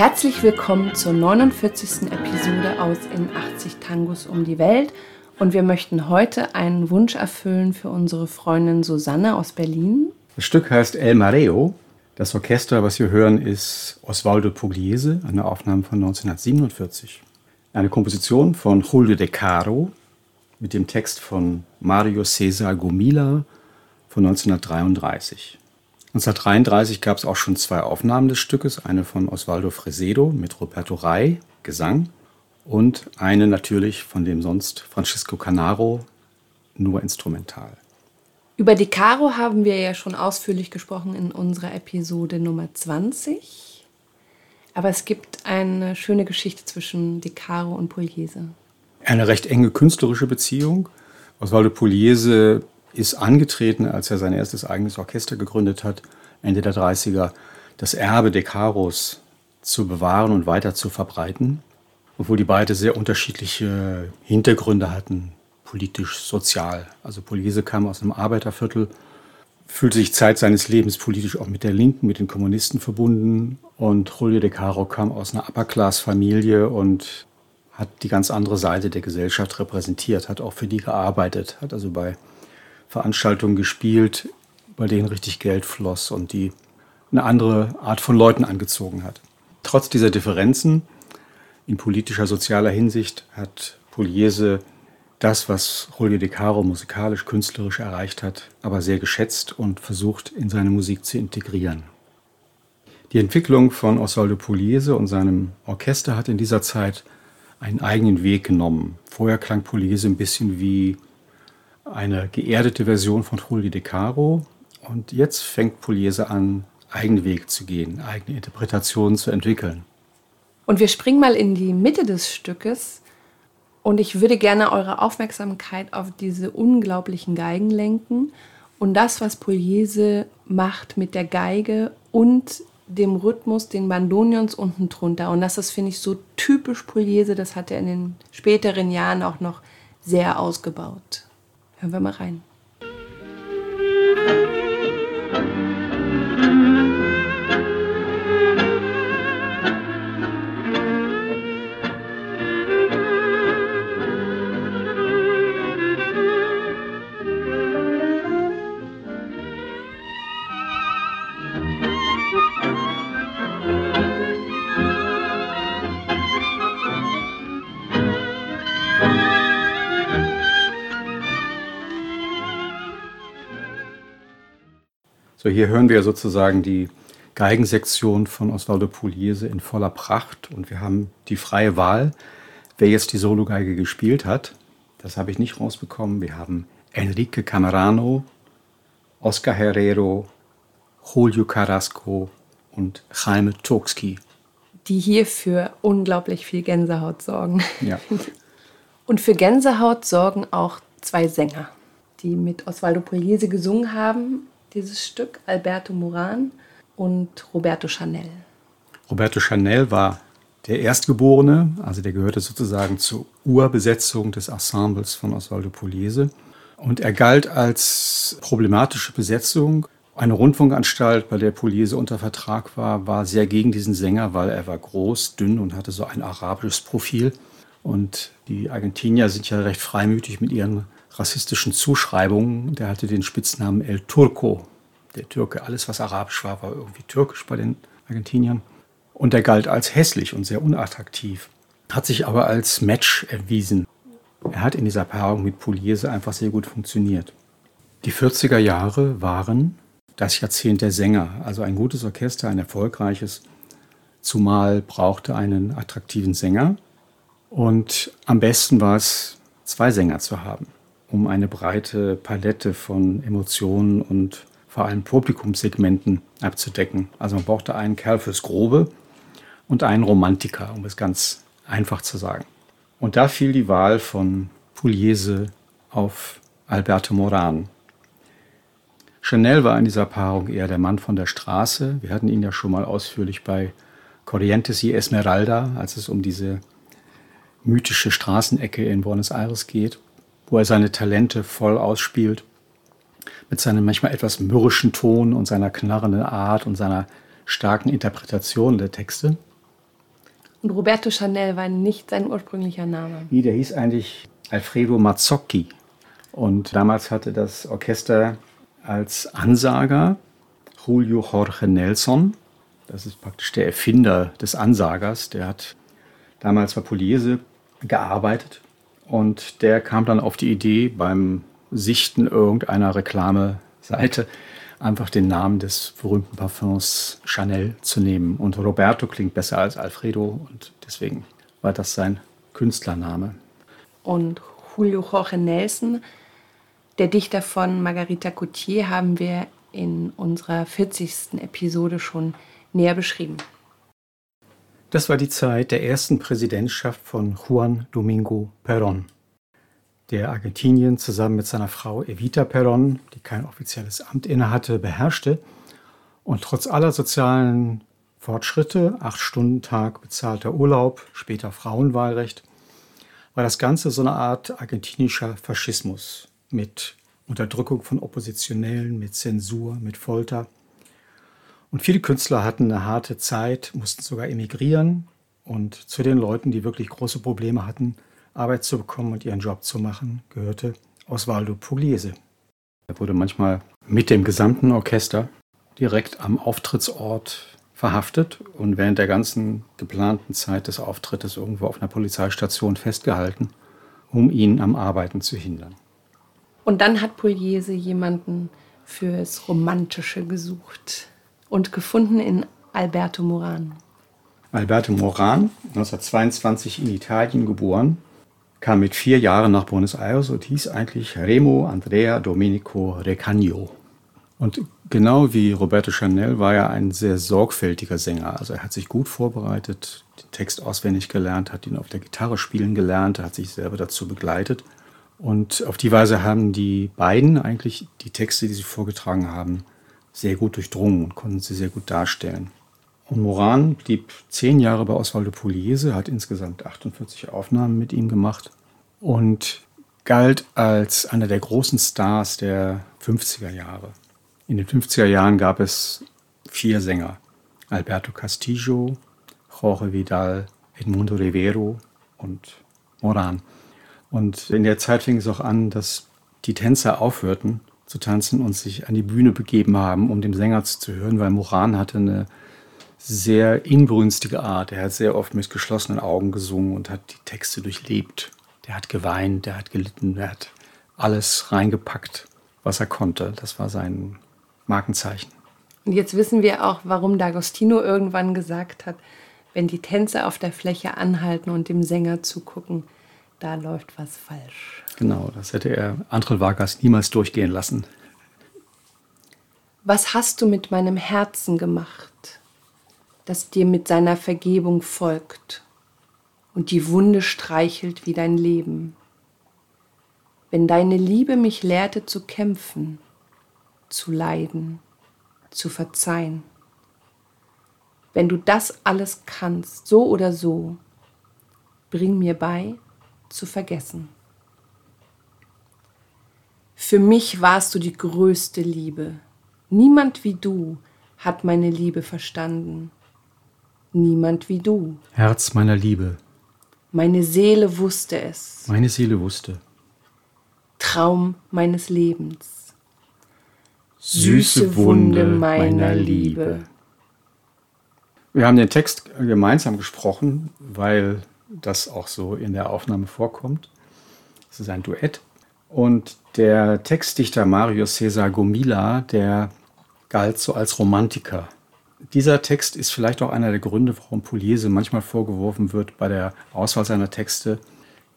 Herzlich willkommen zur 49. Episode aus In 80 Tangos um die Welt. Und wir möchten heute einen Wunsch erfüllen für unsere Freundin Susanne aus Berlin. Das Stück heißt El Mareo. Das Orchester, was wir hören, ist Osvaldo Pugliese, eine Aufnahme von 1947. Eine Komposition von Julio De Caro mit dem Text von Mario Cesar Gomila von 1933. 1933 gab es auch schon zwei Aufnahmen des Stückes, eine von Osvaldo Fresedo mit Roberto Rai, Gesang, und eine natürlich von dem sonst Francisco Canaro, nur instrumental. Über die Caro haben wir ja schon ausführlich gesprochen in unserer Episode Nummer 20. Aber es gibt eine schöne Geschichte zwischen De Caro und Pugliese. Eine recht enge künstlerische Beziehung. Osvaldo Pugliese ist angetreten, als er sein erstes eigenes Orchester gegründet hat, Ende der 30er, das Erbe De Caros zu bewahren und weiter zu verbreiten, obwohl die beide sehr unterschiedliche Hintergründe hatten, politisch, sozial. Also Pugliese kam aus einem Arbeiterviertel, fühlte sich Zeit seines Lebens politisch auch mit der Linken, mit den Kommunisten verbunden und Julio De Caro kam aus einer Upper-Class-Familie und hat die ganz andere Seite der Gesellschaft repräsentiert, hat auch für die gearbeitet, hat also bei Veranstaltungen gespielt, bei denen richtig Geld floss und die eine andere Art von Leuten angezogen hat. Trotz dieser Differenzen in politischer, sozialer Hinsicht hat Pugliese das, was Julio De Caro musikalisch, künstlerisch erreicht hat, aber sehr geschätzt und versucht in seine Musik zu integrieren. Die Entwicklung von Osvaldo Pugliese und seinem Orchester hat in dieser Zeit einen eigenen Weg genommen. Vorher klang Pugliese ein bisschen wie eine geerdete Version von Julio De Caro. Und jetzt fängt Pugliese an, eigene Wege zu gehen, eigene Interpretationen zu entwickeln. Und wir springen mal in die Mitte des Stückes. Und ich würde gerne eure Aufmerksamkeit auf diese unglaublichen Geigen lenken und das, was Pugliese macht mit der Geige und dem Rhythmus, den Bandonions unten drunter. Und das ist, finde ich, so typisch Pugliese. Das hat er in den späteren Jahren auch noch sehr ausgebaut. Hören wir mal rein. So, hier hören wir sozusagen die Geigensektion von Osvaldo Pugliese in voller Pracht und wir haben die freie Wahl, wer jetzt die Sologeige gespielt hat. Das habe ich nicht rausbekommen. Wir haben Enrique Camerano, Oscar Herrero, Julio Carrasco und Jaime Tokski. Die hier für unglaublich viel Gänsehaut sorgen. Ja. Und für Gänsehaut sorgen auch zwei Sänger, die mit Osvaldo Pugliese gesungen haben dieses Stück, Alberto Moran und Roberto Chanel. Roberto Chanel war der Erstgeborene, also der gehörte sozusagen zur Urbesetzung des Ensembles von Osvaldo Pugliese. Und er galt als problematische Besetzung. Eine Rundfunkanstalt, bei der Pugliese unter Vertrag war, war sehr gegen diesen Sänger, weil er war groß, dünn und hatte so ein arabisches Profil. Und die Argentinier sind ja recht freimütig mit ihren rassistischen Zuschreibungen. Der hatte den Spitznamen El Turco, der Türke. Alles, was arabisch war, war irgendwie türkisch bei den Argentiniern. Und er galt als hässlich und sehr unattraktiv, hat sich aber als Match erwiesen. Er hat in dieser Paarung mit Pugliese einfach sehr gut funktioniert. Die 40er Jahre waren das Jahrzehnt der Sänger, also ein gutes Orchester, ein erfolgreiches, zumal brauchte einen attraktiven Sänger. Und am besten war es, zwei Sänger zu haben um eine breite Palette von Emotionen und vor allem Publikumssegmenten abzudecken. Also man brauchte einen Kerl fürs Grobe und einen Romantiker, um es ganz einfach zu sagen. Und da fiel die Wahl von Pugliese auf Alberto Moran. Chanel war in dieser Paarung eher der Mann von der Straße. Wir hatten ihn ja schon mal ausführlich bei Corrientes y Esmeralda, als es um diese mythische Straßenecke in Buenos Aires geht wo er seine Talente voll ausspielt, mit seinem manchmal etwas mürrischen Ton und seiner knarrenden Art und seiner starken Interpretation der Texte. Und Roberto Chanel war nicht sein ursprünglicher Name. Nee, der hieß eigentlich Alfredo Mazzocchi. Und damals hatte das Orchester als Ansager Julio Jorge Nelson. Das ist praktisch der Erfinder des Ansagers. Der hat damals bei Pugliese gearbeitet und der kam dann auf die Idee, beim Sichten irgendeiner Reklameseite einfach den Namen des berühmten Parfums Chanel zu nehmen. Und Roberto klingt besser als Alfredo und deswegen war das sein Künstlername. Und Julio Jorge Nelson, der Dichter von Margarita Coutier, haben wir in unserer 40. Episode schon näher beschrieben. Das war die Zeit der ersten Präsidentschaft von Juan Domingo Perón, der Argentinien zusammen mit seiner Frau Evita Perón, die kein offizielles Amt innehatte, beherrschte und trotz aller sozialen Fortschritte, acht Stunden Tag, bezahlter Urlaub, später Frauenwahlrecht, war das Ganze so eine Art argentinischer Faschismus mit Unterdrückung von Oppositionellen, mit Zensur, mit Folter – und viele Künstler hatten eine harte Zeit, mussten sogar emigrieren. Und zu den Leuten, die wirklich große Probleme hatten, Arbeit zu bekommen und ihren Job zu machen, gehörte Osvaldo Pugliese. Er wurde manchmal mit dem gesamten Orchester direkt am Auftrittsort verhaftet und während der ganzen geplanten Zeit des Auftrittes irgendwo auf einer Polizeistation festgehalten, um ihn am Arbeiten zu hindern. Und dann hat Pugliese jemanden fürs Romantische gesucht und gefunden in Alberto Moran. Alberto Moran, 1922 in Italien geboren, kam mit vier Jahren nach Buenos Aires und hieß eigentlich Remo Andrea Domenico Recagno. Und genau wie Roberto Chanel war er ein sehr sorgfältiger Sänger. Also er hat sich gut vorbereitet, den Text auswendig gelernt, hat ihn auf der Gitarre spielen gelernt, hat sich selber dazu begleitet. Und auf die Weise haben die beiden eigentlich die Texte, die sie vorgetragen haben, sehr gut durchdrungen und konnten sie sehr gut darstellen. Und Moran blieb zehn Jahre bei Osvaldo Pugliese, hat insgesamt 48 Aufnahmen mit ihm gemacht und galt als einer der großen Stars der 50er Jahre. In den 50er Jahren gab es vier Sänger. Alberto Castillo, Jorge Vidal, Edmundo Rivero und Moran. Und in der Zeit fing es auch an, dass die Tänzer aufhörten zu tanzen und sich an die Bühne begeben haben, um dem Sänger zu hören, weil Moran hatte eine sehr inbrünstige Art. Er hat sehr oft mit geschlossenen Augen gesungen und hat die Texte durchlebt. Der hat geweint, der hat gelitten, der hat alles reingepackt, was er konnte. Das war sein Markenzeichen. Und jetzt wissen wir auch, warum D'Agostino irgendwann gesagt hat, wenn die Tänzer auf der Fläche anhalten und dem Sänger zugucken, da läuft was falsch. Genau, das hätte er André Vargas niemals durchgehen lassen. Was hast du mit meinem Herzen gemacht, das dir mit seiner Vergebung folgt und die Wunde streichelt wie dein Leben? Wenn deine Liebe mich lehrte zu kämpfen, zu leiden, zu verzeihen. Wenn du das alles kannst, so oder so, bring mir bei, zu vergessen. Für mich warst du die größte Liebe. Niemand wie du hat meine Liebe verstanden. Niemand wie du. Herz meiner Liebe. Meine Seele wusste es. Meine Seele wusste. Traum meines Lebens. Süße Wunde meiner Liebe. Wir haben den Text gemeinsam gesprochen, weil das auch so in der Aufnahme vorkommt. Es ist ein Duett. Und der Textdichter Mario Cesar Gomila, der galt so als Romantiker. Dieser Text ist vielleicht auch einer der Gründe, warum Pugliese manchmal vorgeworfen wird, bei der Auswahl seiner Texte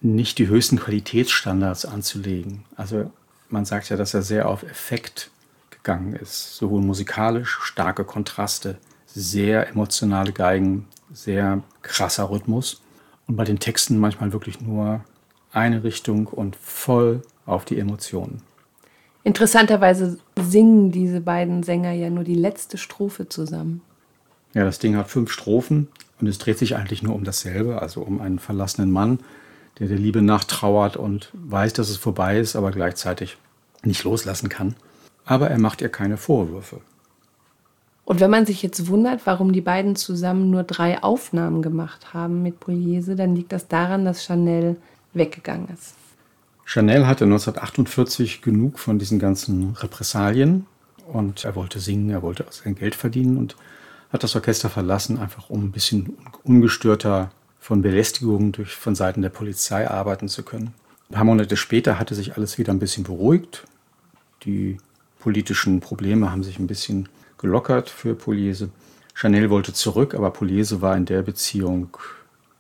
nicht die höchsten Qualitätsstandards anzulegen. Also man sagt ja, dass er sehr auf Effekt gegangen ist, sowohl musikalisch, starke Kontraste, sehr emotionale Geigen, sehr krasser Rhythmus und bei den Texten manchmal wirklich nur eine Richtung und voll auf die Emotionen. Interessanterweise singen diese beiden Sänger ja nur die letzte Strophe zusammen. Ja, das Ding hat fünf Strophen und es dreht sich eigentlich nur um dasselbe, also um einen verlassenen Mann, der der Liebe nachtrauert und weiß, dass es vorbei ist, aber gleichzeitig nicht loslassen kann. Aber er macht ihr keine Vorwürfe. Und wenn man sich jetzt wundert, warum die beiden zusammen nur drei Aufnahmen gemacht haben mit Pugliese, dann liegt das daran, dass Chanel weggegangen ist. Chanel hatte 1948 genug von diesen ganzen Repressalien und er wollte singen, er wollte sein Geld verdienen und hat das Orchester verlassen, einfach um ein bisschen ungestörter von Belästigungen durch, von Seiten der Polizei arbeiten zu können. Ein paar Monate später hatte sich alles wieder ein bisschen beruhigt. Die politischen Probleme haben sich ein bisschen gelockert für Pugliese. Chanel wollte zurück, aber Pugliese war in der Beziehung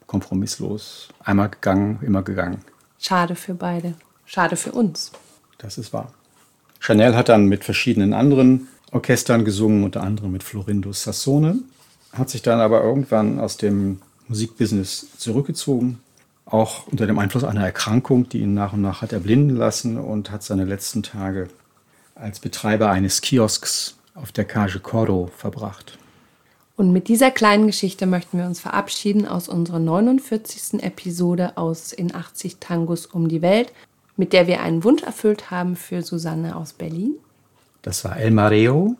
kompromisslos. Einmal gegangen, immer gegangen. Schade für beide. Schade für uns. Das ist wahr. Chanel hat dann mit verschiedenen anderen Orchestern gesungen, unter anderem mit Florindo Sassone, hat sich dann aber irgendwann aus dem Musikbusiness zurückgezogen, auch unter dem Einfluss einer Erkrankung, die ihn nach und nach hat erblinden lassen und hat seine letzten Tage als Betreiber eines Kiosks auf der Cage Cordo verbracht. Und mit dieser kleinen Geschichte möchten wir uns verabschieden aus unserer 49. Episode aus In 80 Tangos um die Welt, mit der wir einen Wunsch erfüllt haben für Susanne aus Berlin. Das war El Mareo,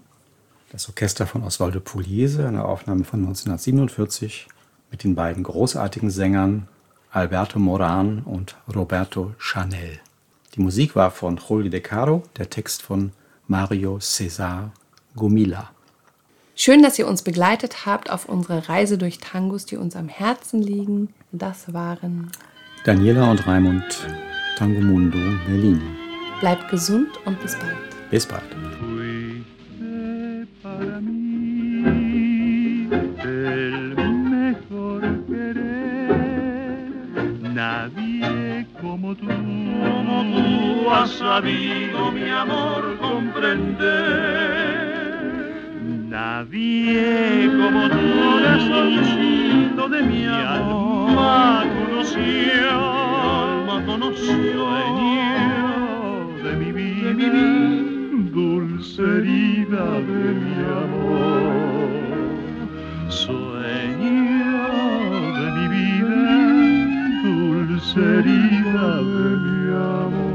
das Orchester von Osvaldo Pugliese, eine Aufnahme von 1947 mit den beiden großartigen Sängern Alberto Moran und Roberto Chanel. Die Musik war von Julio De Caro, der Text von Mario Cesar Gomila. Schön, dass ihr uns begleitet habt auf unserer Reise durch Tangos, die uns am Herzen liegen. Das waren Daniela und Raimund, Tango Mundo, Berlin. Bleibt gesund und bis bald. Bis bald. Nadie como tú, como tú has sabido mi amor comprender. Nadie como tú, corazoncito de mi alma conoció, conoció, de mi vida, de mi vida, dulce herida de mi amor, sueño de mi vida, dulce herida de mi amor.